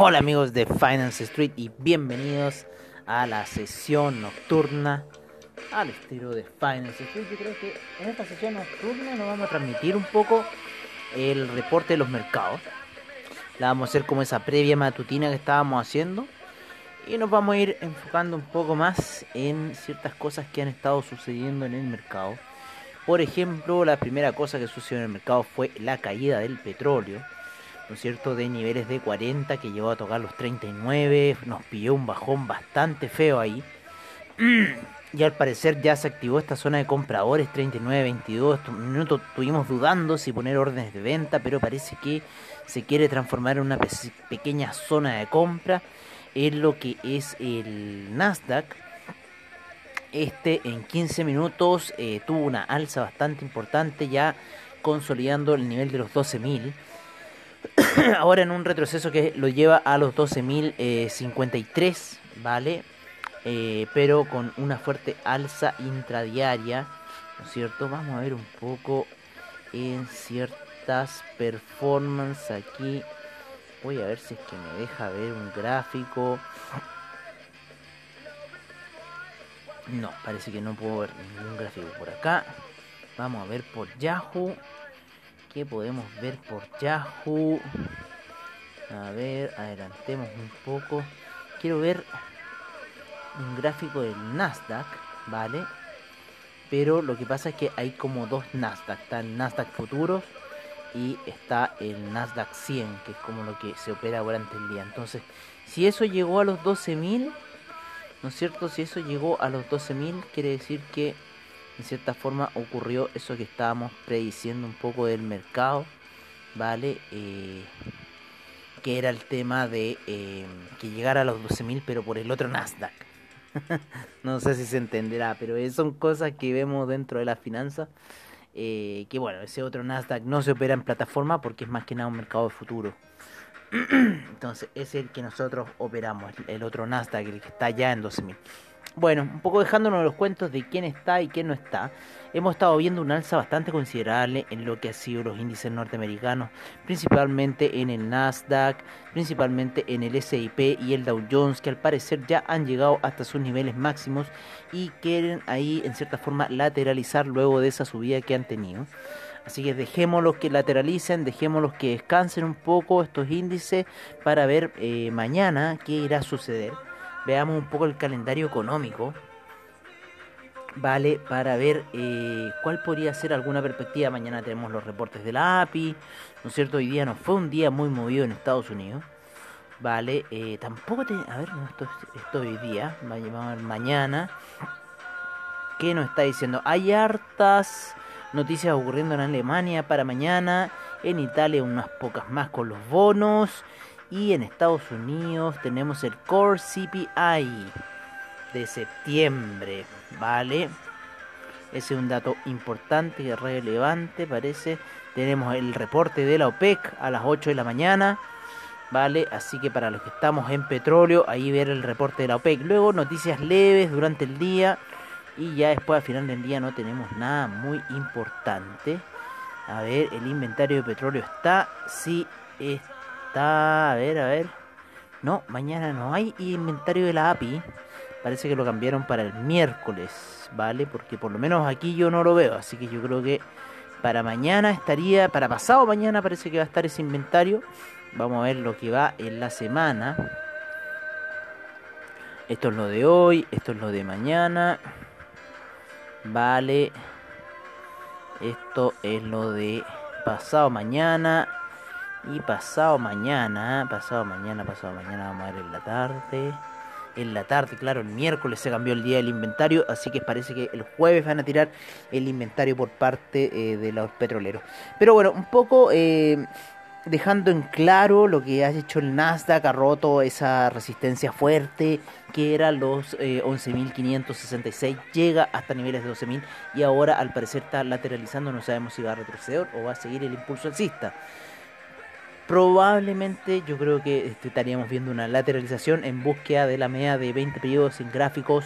Hola amigos de Finance Street y bienvenidos a la sesión nocturna al estilo de Finance Street. Yo creo que en esta sesión nocturna nos vamos a transmitir un poco el reporte de los mercados. La vamos a hacer como esa previa matutina que estábamos haciendo y nos vamos a ir enfocando un poco más en ciertas cosas que han estado sucediendo en el mercado. Por ejemplo, la primera cosa que sucedió en el mercado fue la caída del petróleo ¿no es cierto?, de niveles de 40 que llegó a tocar los 39, nos pilló un bajón bastante feo ahí. Y al parecer ya se activó esta zona de compradores 39-22. Un minuto estuvimos dudando si poner órdenes de venta, pero parece que se quiere transformar en una pequeña zona de compra en lo que es el Nasdaq. Este en 15 minutos eh, tuvo una alza bastante importante, ya consolidando el nivel de los 12.000. ahora en un retroceso que lo lleva a los 12.053, ¿vale? Eh, pero con una fuerte alza intradiaria, ¿no es cierto? Vamos a ver un poco en ciertas performances aquí. Voy a ver si es que me deja ver un gráfico. No, parece que no puedo ver ningún gráfico por acá. Vamos a ver por Yahoo podemos ver por Yahoo. A ver, adelantemos un poco. Quiero ver un gráfico del Nasdaq, ¿vale? Pero lo que pasa es que hay como dos Nasdaq. Está el Nasdaq Futuros y está el Nasdaq 100, que es como lo que se opera durante el día. Entonces, si eso llegó a los 12.000, ¿no es cierto? Si eso llegó a los 12.000, quiere decir que en cierta forma ocurrió eso que estábamos prediciendo un poco del mercado, ¿vale? Eh, que era el tema de eh, que llegara a los 12.000 pero por el otro Nasdaq. no sé si se entenderá, pero son cosas que vemos dentro de la finanza. Eh, que bueno, ese otro Nasdaq no se opera en plataforma porque es más que nada un mercado de futuro. Entonces, es el que nosotros operamos, el otro Nasdaq, el que está ya en 12.000. Bueno, un poco dejándonos los cuentos de quién está y quién no está, hemos estado viendo un alza bastante considerable en lo que han sido los índices norteamericanos, principalmente en el Nasdaq, principalmente en el SIP y el Dow Jones, que al parecer ya han llegado hasta sus niveles máximos y quieren ahí en cierta forma lateralizar luego de esa subida que han tenido. Así que dejémoslos que lateralicen, dejémoslos que descansen un poco estos índices para ver eh, mañana qué irá a suceder veamos un poco el calendario económico, ¿vale? Para ver eh, cuál podría ser alguna perspectiva. Mañana tenemos los reportes de la API, ¿no es cierto? Hoy día no fue un día muy movido en Estados Unidos, ¿vale? Eh, tampoco te... A ver, esto, esto hoy día, vamos a ver mañana. ¿Qué nos está diciendo? Hay hartas noticias ocurriendo en Alemania para mañana, en Italia unas pocas más con los bonos y en Estados Unidos tenemos el Core CPI de septiembre, ¿vale? Ese es un dato importante y relevante, parece. Tenemos el reporte de la OPEC a las 8 de la mañana, ¿vale? Así que para los que estamos en petróleo, ahí ver el reporte de la OPEC. Luego noticias leves durante el día y ya después al final del día no tenemos nada muy importante. A ver, el inventario de petróleo está, sí, está a ver, a ver. No, mañana no hay inventario de la API. Parece que lo cambiaron para el miércoles, ¿vale? Porque por lo menos aquí yo no lo veo. Así que yo creo que para mañana estaría, para pasado mañana parece que va a estar ese inventario. Vamos a ver lo que va en la semana. Esto es lo de hoy, esto es lo de mañana. Vale. Esto es lo de pasado mañana. Y pasado mañana, pasado mañana, pasado mañana, vamos a ver en la tarde. En la tarde, claro, el miércoles se cambió el día del inventario, así que parece que el jueves van a tirar el inventario por parte eh, de los petroleros. Pero bueno, un poco eh, dejando en claro lo que ha hecho el Nasdaq, ha roto esa resistencia fuerte que era los 11.566, eh, llega hasta niveles de 12.000 y ahora al parecer está lateralizando, no sabemos si va a retroceder o va a seguir el impulso alcista. Probablemente yo creo que este, estaríamos viendo una lateralización en búsqueda de la media de 20 periodos en gráficos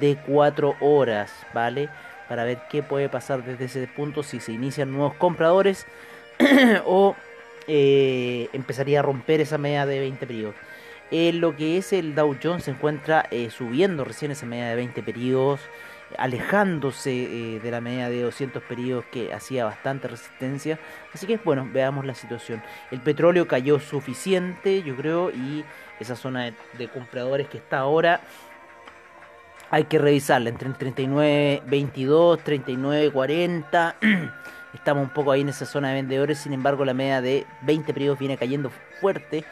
de 4 horas, ¿vale? Para ver qué puede pasar desde ese punto si se inician nuevos compradores o eh, empezaría a romper esa media de 20 periodos. En lo que es el Dow Jones se encuentra eh, subiendo recién esa media de 20 periodos alejándose eh, de la media de 200 periodos que hacía bastante resistencia. Así que bueno, veamos la situación. El petróleo cayó suficiente, yo creo, y esa zona de, compradores que está ahora hay que revisarla entre 39.22, 39.40. Estamos un poco ahí en esa zona de vendedores, sin embargo la media de 20 periodos viene cayendo fuerte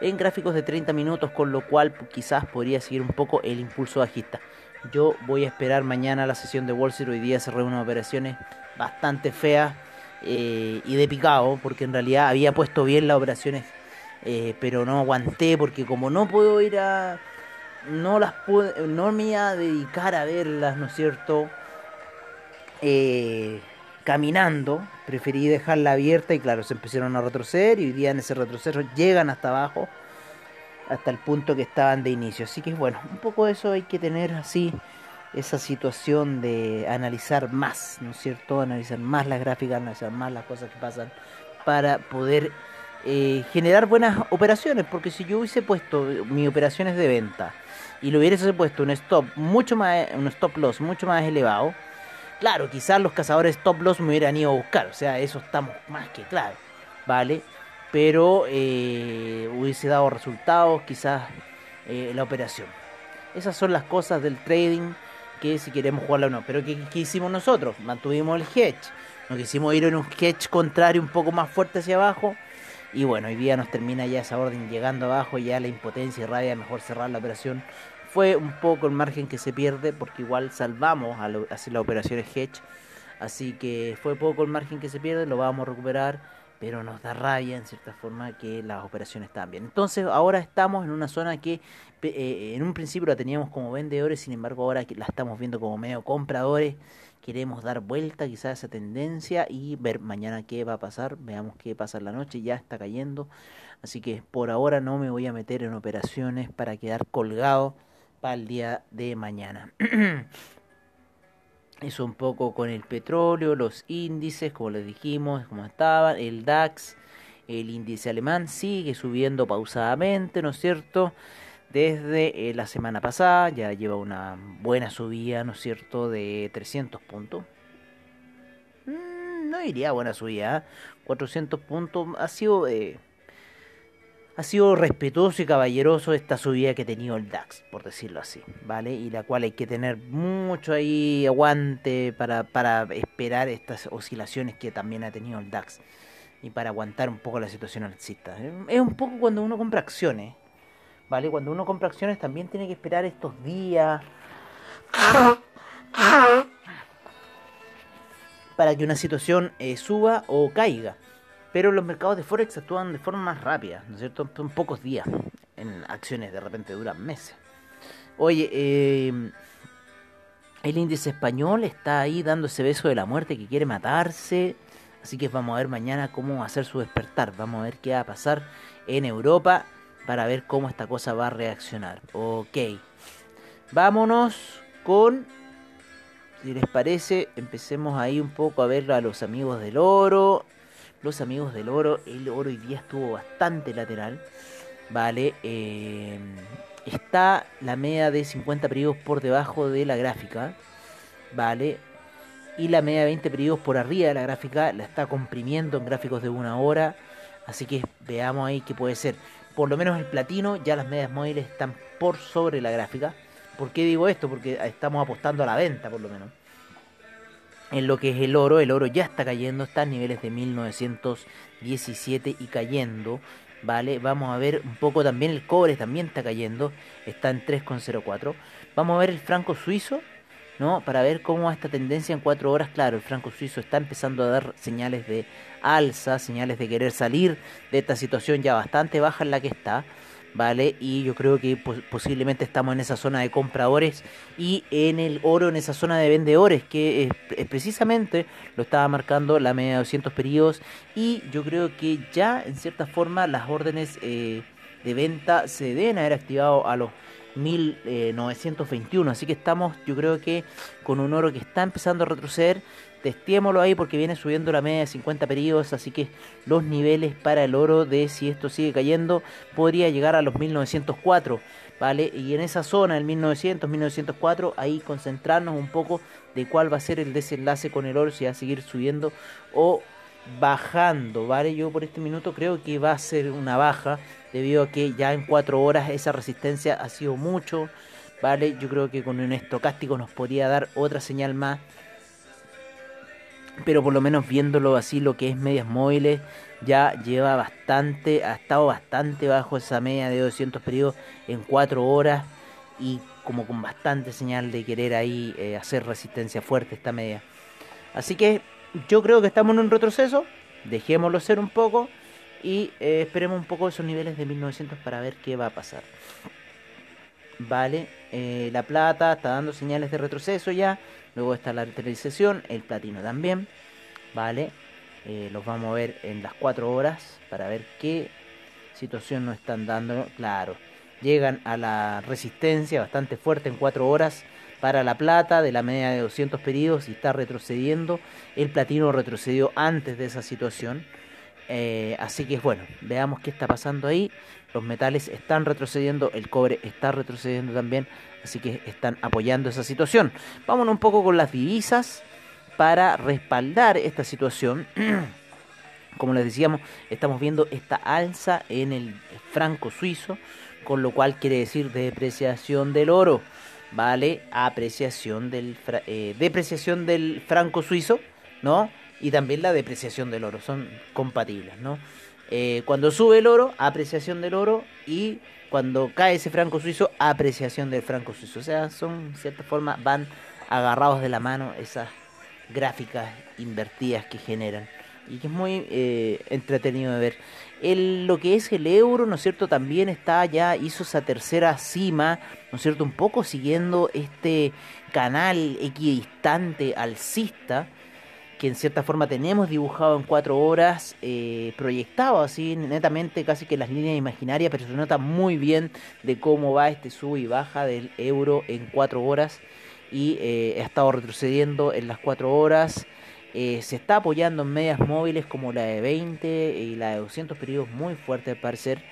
en gráficos de 30 minutos, con lo cual quizás podría seguir un poco el impulso bajista. Yo voy a esperar mañana la sesión de Wall Street. Hoy día cerré unas operaciones bastante feas eh, y de picado, porque en realidad había puesto bien las operaciones, eh, pero no aguanté, porque como no puedo ir a. No las puedo, no me iba a dedicar a verlas, ¿no es cierto? Eh, caminando, preferí dejarla abierta y claro, se empezaron a retroceder y hoy día en ese retroceso llegan hasta abajo hasta el punto que estaban de inicio. Así que bueno, un poco de eso hay que tener así esa situación de analizar más, ¿no es cierto? Analizar más las gráficas, analizar más las cosas que pasan para poder eh, generar buenas operaciones, porque si yo hubiese puesto mis operaciones de venta y lo hubiese puesto un stop mucho más, un stop loss mucho más elevado, claro, quizás los cazadores stop loss me hubieran ido a buscar, o sea, eso estamos más que claro, ¿vale? Pero eh, hubiese dado resultados quizás eh, la operación. Esas son las cosas del trading que si queremos jugarla o no. Pero ¿qué, hicimos nosotros? Mantuvimos el hedge. Nos quisimos ir en un hedge contrario un poco más fuerte hacia abajo. Y bueno, hoy día nos termina ya esa orden llegando abajo, ya la impotencia y rabia, mejor cerrar la operación. Fue un poco el margen que se pierde porque igual salvamos a hacer las operaciones hedge. Así que fue poco el margen que se pierde, lo vamos a recuperar pero nos da rabia en cierta forma que las operaciones bien. Entonces ahora estamos en una zona que eh, en un principio la teníamos como vendedores, sin embargo ahora la estamos viendo como medio compradores. Queremos dar vuelta quizás a esa tendencia y ver mañana qué va a pasar. Veamos qué pasa en la noche, ya está cayendo. Así que por ahora no me voy a meter en operaciones para quedar colgado para el día de mañana. Eso un poco con el petróleo, los índices, como les dijimos, como estaban, el DAX, el índice alemán sigue subiendo pausadamente, ¿no es cierto? Desde eh, la semana pasada ya lleva una buena subida, ¿no es cierto?, de 300 puntos. Mm, no diría buena subida, 400 ¿eh? puntos. Ha sido eh, ha sido respetuoso y caballeroso esta subida que ha tenido el DAX, por decirlo así, ¿vale? Y la cual hay que tener mucho ahí aguante para, para esperar estas oscilaciones que también ha tenido el DAX y para aguantar un poco la situación alcista. Es un poco cuando uno compra acciones, ¿vale? Cuando uno compra acciones también tiene que esperar estos días para que una situación eh, suba o caiga. Pero los mercados de Forex actúan de forma más rápida, ¿no es cierto? Son pocos días. En acciones de repente duran meses. Oye, eh, el índice español está ahí dando ese beso de la muerte que quiere matarse. Así que vamos a ver mañana cómo hacer su despertar. Vamos a ver qué va a pasar en Europa para ver cómo esta cosa va a reaccionar. Ok. Vámonos con... Si les parece, empecemos ahí un poco a ver a los amigos del oro los amigos del oro. El oro hoy día estuvo bastante lateral. Vale. Eh, está la media de 50 periodos por debajo de la gráfica. Vale. Y la media de 20 periodos por arriba de la gráfica la está comprimiendo en gráficos de una hora. Así que veamos ahí qué puede ser. Por lo menos el platino, ya las medias móviles están por sobre la gráfica. ¿Por qué digo esto? Porque estamos apostando a la venta, por lo menos. En lo que es el oro, el oro ya está cayendo, está a niveles de 1917 y cayendo. ¿Vale? Vamos a ver un poco también el cobre, también está cayendo, está en 3,04. Vamos a ver el franco suizo, ¿no? Para ver cómo esta tendencia en cuatro horas, claro, el franco suizo está empezando a dar señales de alza, señales de querer salir de esta situación ya bastante baja en la que está. ¿Vale? Y yo creo que posiblemente estamos en esa zona de compradores y en el oro, en esa zona de vendedores, que es, precisamente lo estaba marcando la media de 200 periodos y yo creo que ya en cierta forma las órdenes eh, de venta se deben haber activado a los 1921, así que estamos yo creo que con un oro que está empezando a retroceder Testémoslo ahí porque viene subiendo la media de 50 periodos, así que los niveles para el oro de si esto sigue cayendo podría llegar a los 1904, ¿vale? Y en esa zona, el 1900, 1904, ahí concentrarnos un poco de cuál va a ser el desenlace con el oro, si va a seguir subiendo o bajando, ¿vale? Yo por este minuto creo que va a ser una baja debido a que ya en 4 horas esa resistencia ha sido mucho, ¿vale? Yo creo que con un estocástico nos podría dar otra señal más pero por lo menos viéndolo así, lo que es medias móviles, ya lleva bastante, ha estado bastante bajo esa media de 200 periodos en 4 horas y como con bastante señal de querer ahí eh, hacer resistencia fuerte esta media. Así que yo creo que estamos en un retroceso, dejémoslo ser un poco y eh, esperemos un poco esos niveles de 1900 para ver qué va a pasar. Vale, eh, la plata está dando señales de retroceso ya. Luego está la lateralización, el platino también. Vale, eh, los vamos a ver en las 4 horas para ver qué situación nos están dando. Claro, llegan a la resistencia bastante fuerte en 4 horas para la plata de la media de 200 periodos y está retrocediendo. El platino retrocedió antes de esa situación. Eh, así que bueno, veamos qué está pasando ahí. Los metales están retrocediendo, el cobre está retrocediendo también, así que están apoyando esa situación. Vámonos un poco con las divisas para respaldar esta situación. Como les decíamos, estamos viendo esta alza en el franco suizo, con lo cual quiere decir depreciación del oro, ¿vale? Apreciación del eh, depreciación del franco suizo, ¿no? Y también la depreciación del oro, son compatibles, ¿no? Eh, cuando sube el oro, apreciación del oro y cuando cae ese franco suizo, apreciación del franco suizo. O sea, son, de cierta forma, van agarrados de la mano esas gráficas invertidas que generan y que es muy eh, entretenido de ver. El, lo que es el euro, ¿no es cierto? También está ya, hizo esa tercera cima, ¿no es cierto? Un poco siguiendo este canal equidistante alcista que en cierta forma tenemos dibujado en cuatro horas, eh, proyectado así netamente casi que las líneas imaginarias, pero se nota muy bien de cómo va este sub y baja del euro en cuatro horas y eh, ha estado retrocediendo en las cuatro horas. Eh, se está apoyando en medias móviles como la de 20 y la de 200 periodos muy fuerte al parecer.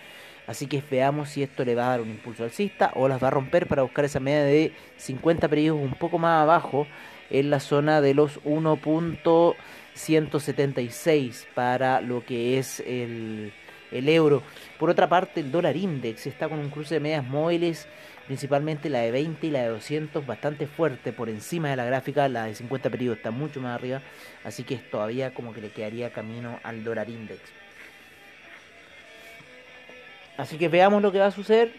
Así que veamos si esto le va a dar un impulso alcista o las va a romper para buscar esa media de 50 periodos un poco más abajo en la zona de los 1.176 para lo que es el, el euro. Por otra parte, el dólar index está con un cruce de medias móviles, principalmente la de 20 y la de 200, bastante fuerte por encima de la gráfica. La de 50 periodos está mucho más arriba, así que todavía como que le quedaría camino al dólar index. Así que veamos lo que va a suceder.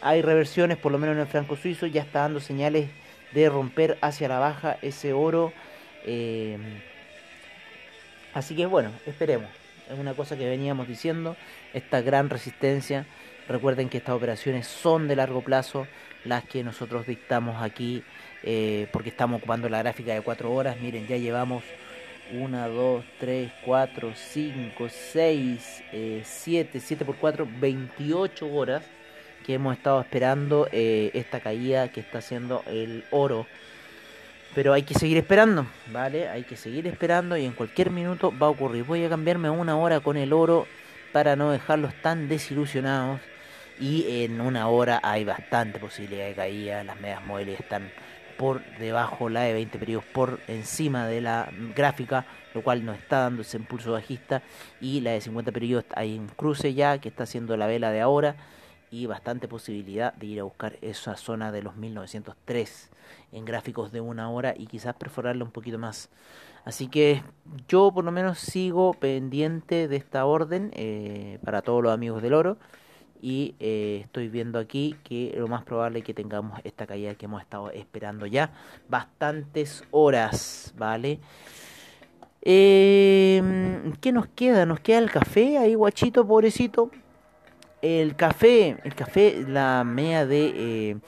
Hay reversiones, por lo menos en el franco suizo, ya está dando señales de romper hacia la baja ese oro. Eh, así que bueno, esperemos. Es una cosa que veníamos diciendo, esta gran resistencia. Recuerden que estas operaciones son de largo plazo, las que nosotros dictamos aquí, eh, porque estamos ocupando la gráfica de 4 horas. Miren, ya llevamos 1, 2, 3, 4, 5, 6, 7, 7 por 4, 28 horas que hemos estado esperando eh, esta caída que está haciendo el oro. Pero hay que seguir esperando, ¿vale? Hay que seguir esperando y en cualquier minuto va a ocurrir. Voy a cambiarme una hora con el oro para no dejarlos tan desilusionados. Y en una hora hay bastante posibilidad de caída. Las medias móviles están por debajo, la de 20 periodos por encima de la gráfica, lo cual nos está dando ese impulso bajista. Y la de 50 periodos hay un cruce ya que está haciendo la vela de ahora y bastante posibilidad de ir a buscar esa zona de los 1903 en gráficos de una hora y quizás perforarla un poquito más. Así que yo por lo menos sigo pendiente de esta orden eh, para todos los amigos del oro y eh, estoy viendo aquí que lo más probable es que tengamos esta caída que hemos estado esperando ya bastantes horas, ¿vale? Eh, ¿Qué nos queda? Nos queda el café ahí, guachito, pobrecito. El café, el café, la media de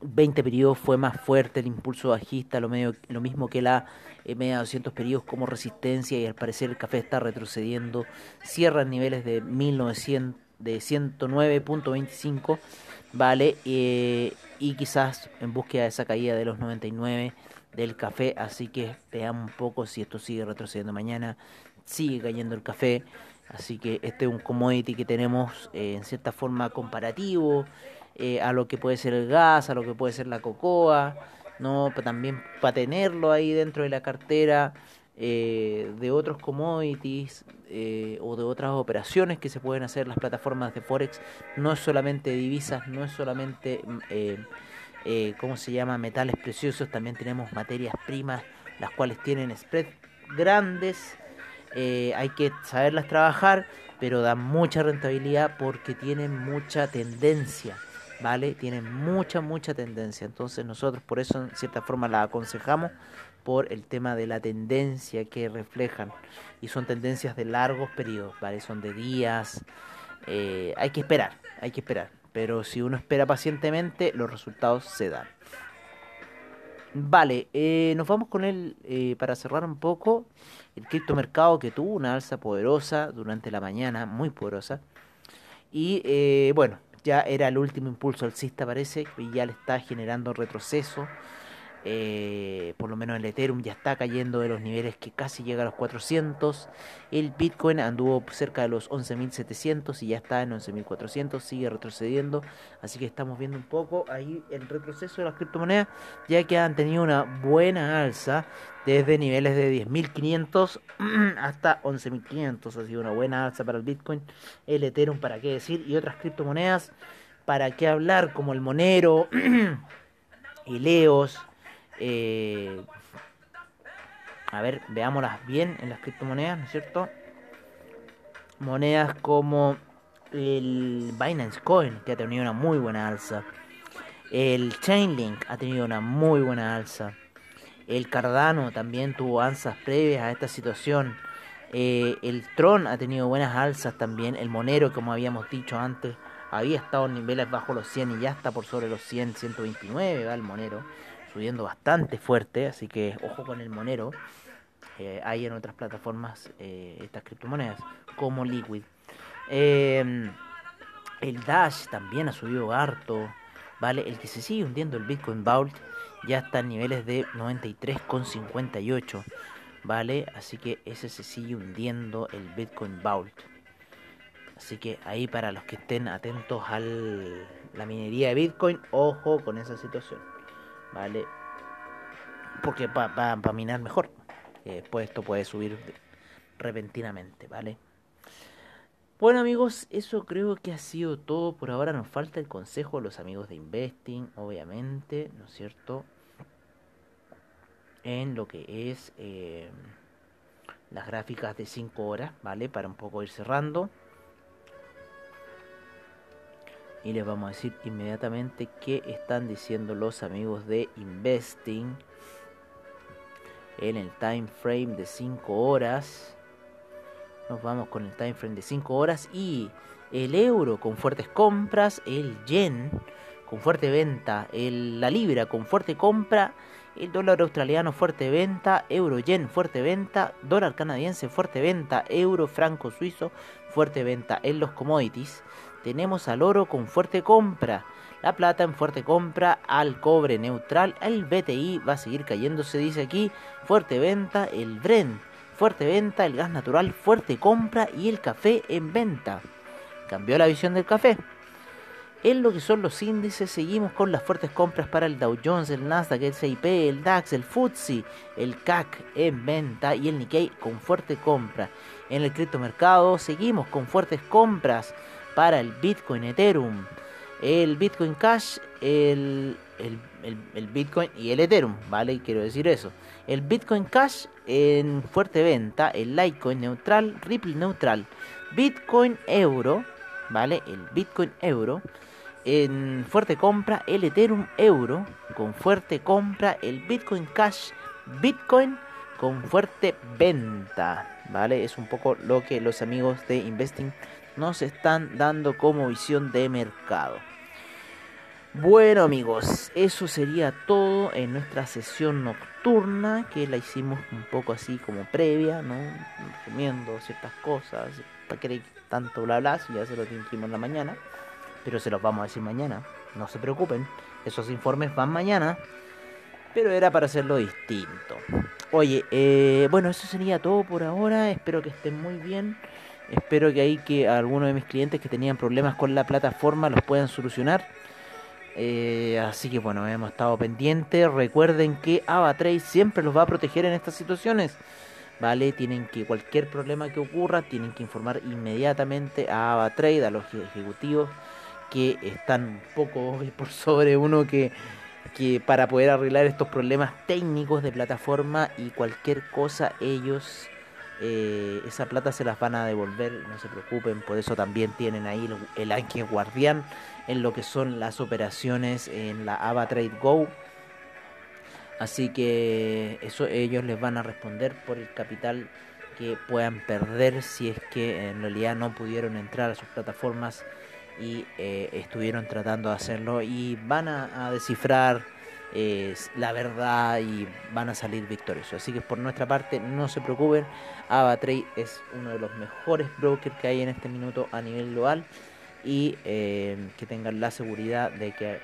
20 eh, periodos fue más fuerte, el impulso bajista, lo, mismo que la media de 200 periodos como resistencia y al parecer el café está retrocediendo, cierra niveles de 1900 de 109.25, ¿vale? Eh, y quizás en búsqueda de esa caída de los 99 del café, así que veamos un poco si esto sigue retrocediendo mañana, sigue cayendo el café, así que este es un commodity que tenemos eh, en cierta forma comparativo eh, a lo que puede ser el gas, a lo que puede ser la cocoa, no también para tenerlo ahí dentro de la cartera eh, de otros commodities eh, o de otras operaciones que se pueden hacer las plataformas de Forex. No es solamente divisas, no es solamente, ¿cómo se llama?, metales preciosos, también tenemos materias primas, las cuales tienen spread grandes. Hay que saberlas trabajar, pero dan mucha rentabilidad porque tienen mucha tendencia. ¿Vale? Tienen mucha, mucha tendencia. Entonces nosotros por eso en cierta forma la aconsejamos por el tema de la tendencia que reflejan y son tendencias de largos periodos, ¿vale? Son de días, eh, hay que esperar, hay que esperar, pero si uno espera pacientemente, los resultados se dan. Vale, eh, nos vamos con él eh, para cerrar un poco. El criptomercado que tuvo una alza poderosa durante la mañana, muy poderosa. Y bueno, ya era el último impulso alcista parece, y ya le está generando retroceso eh, por lo menos el Ethereum ya está cayendo de los niveles que casi llega a los 400. El Bitcoin anduvo cerca de los 11.700 y ya está en 11.400, sigue retrocediendo. Así que estamos viendo un poco ahí el retroceso de las criptomonedas, ya que han tenido una buena alza desde niveles de 10.500 hasta 11.500. Ha sido una buena alza para el Bitcoin, el Ethereum, para qué decir, y otras criptomonedas, para qué hablar, como el Monero, el EOS eh, a ver, veámoslas bien en las criptomonedas, ¿no es cierto? Monedas como el Binance Coin, que ha tenido una muy buena alza. El Chainlink ha tenido una muy buena alza. El Cardano también tuvo alzas previas a esta situación. Eh, el Tron ha tenido buenas alzas también. El Monero, como habíamos dicho antes, había estado en niveles bajo los 100 y ya está por sobre los 100, 129, va el Monero subiendo bastante fuerte, así que ojo con el monero. Eh, hay en otras plataformas eh, estas criptomonedas, como Liquid. Em, el Dash también ha subido harto, ¿vale? El que se sigue hundiendo, el Bitcoin Vault, ya está en niveles de 93,58, ¿vale? Así que ese se sigue hundiendo, el Bitcoin Vault. Así que ahí para los que estén atentos a la minería de Bitcoin, ojo con esa situación. ¿Vale? Porque va a minar mejor. Eh, después esto puede subir repentinamente, ¿vale? Bueno amigos, eso creo que ha sido todo por ahora. Nos falta el consejo de los amigos de Investing, obviamente, ¿no es cierto? En lo que es eh, las gráficas de 5 horas, ¿vale? Para un poco ir cerrando y les vamos a decir inmediatamente qué están diciendo los amigos de Investing en el time frame de 5 horas. Nos vamos con el time frame de 5 horas y el euro con fuertes compras, el yen con fuerte venta, el, la libra con fuerte compra, el dólar australiano fuerte venta, euro yen fuerte venta, dólar canadiense fuerte venta, euro franco suizo fuerte venta en los commodities tenemos al oro con fuerte compra, la plata en fuerte compra, al cobre neutral, el BTI va a seguir cayendo, se dice aquí, fuerte venta, el Brent, fuerte venta, el gas natural, fuerte compra y el café en venta. Cambió la visión del café. En lo que son los índices, seguimos con las fuertes compras para el Dow Jones, el Nasdaq, el CIP, el DAX, el FTSE, el CAC en venta y el Nikkei con fuerte compra. En el criptomercado seguimos con fuertes compras para el Bitcoin Ethereum, el Bitcoin Cash, el, el, Bitcoin y el Ethereum, ¿vale? Quiero decir eso. El Bitcoin Cash en fuerte venta, el Litecoin neutral, Ripple neutral, Bitcoin Euro, ¿vale? El Bitcoin Euro. En fuerte compra, el Ethereum Euro. Con fuerte compra, el Bitcoin Cash, Bitcoin con fuerte venta, ¿vale? Es un poco lo que los amigos de Investing nos están dando como visión de mercado. Bueno amigos, eso sería todo en nuestra sesión nocturna que la hicimos un poco así como previa, ¿no? Comiendo ciertas cosas, para que tanto bla bla, si ya se lo dijimos en la mañana, pero se los vamos a decir mañana, no se preocupen, esos informes van mañana, pero era para hacerlo distinto. Oye, eh, bueno, eso sería todo por ahora, espero que estén muy bien. Espero que ahí que algunos de mis clientes que tenían problemas con la plataforma los puedan solucionar. Eh, así que bueno, hemos estado pendientes. Recuerden que AvaTrade siempre los va a proteger en estas situaciones. ¿Vale? Tienen que, cualquier problema que ocurra, tienen que informar inmediatamente a AvaTrade, a los ejecutivos que están un poco por sobre uno que, que para poder arreglar estos problemas técnicos de plataforma y cualquier cosa, ellos eh, esa plata se las van a devolver, no se preocupen, por eso también tienen ahí el, el ángel guardián en lo que son las operaciones en la AvaTrade Go. Así que eso ellos les van a responder por el capital que puedan perder si es que en realidad no pudieron entrar a sus plataformas y eh, estuvieron tratando de hacerlo y van a, descifrar eh, la verdad y van a salir victoriosos. Así que por nuestra parte no se preocupen, AvaTrade es uno de los mejores brokers que hay en este minuto a nivel global y eh, que tengan la seguridad de que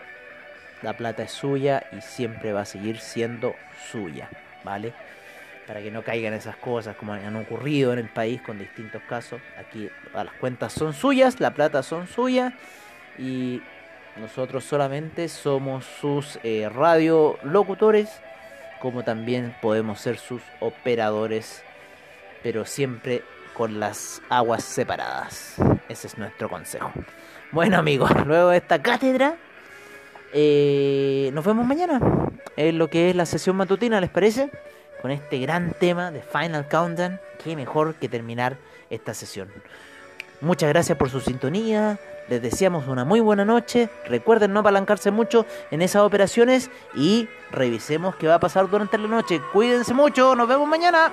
la plata es suya y siempre va a seguir siendo suya, ¿vale? Para que no caigan esas cosas como han ocurrido en el país con distintos casos. Aquí las cuentas son suyas, la plata son suyas y nosotros solamente somos sus eh, radiolocutores, como también podemos ser sus operadores, pero siempre con las aguas separadas. Ese es nuestro consejo. Bueno amigos, luego de esta cátedra, eh, nos vemos mañana en lo que es la sesión matutina, ¿les parece? Con este gran tema de Final Countdown, qué mejor que terminar esta sesión. Muchas gracias por su sintonía, les deseamos una muy buena noche, recuerden no apalancarse mucho en esas operaciones y revisemos qué va a pasar durante la noche. Cuídense mucho, nos vemos mañana.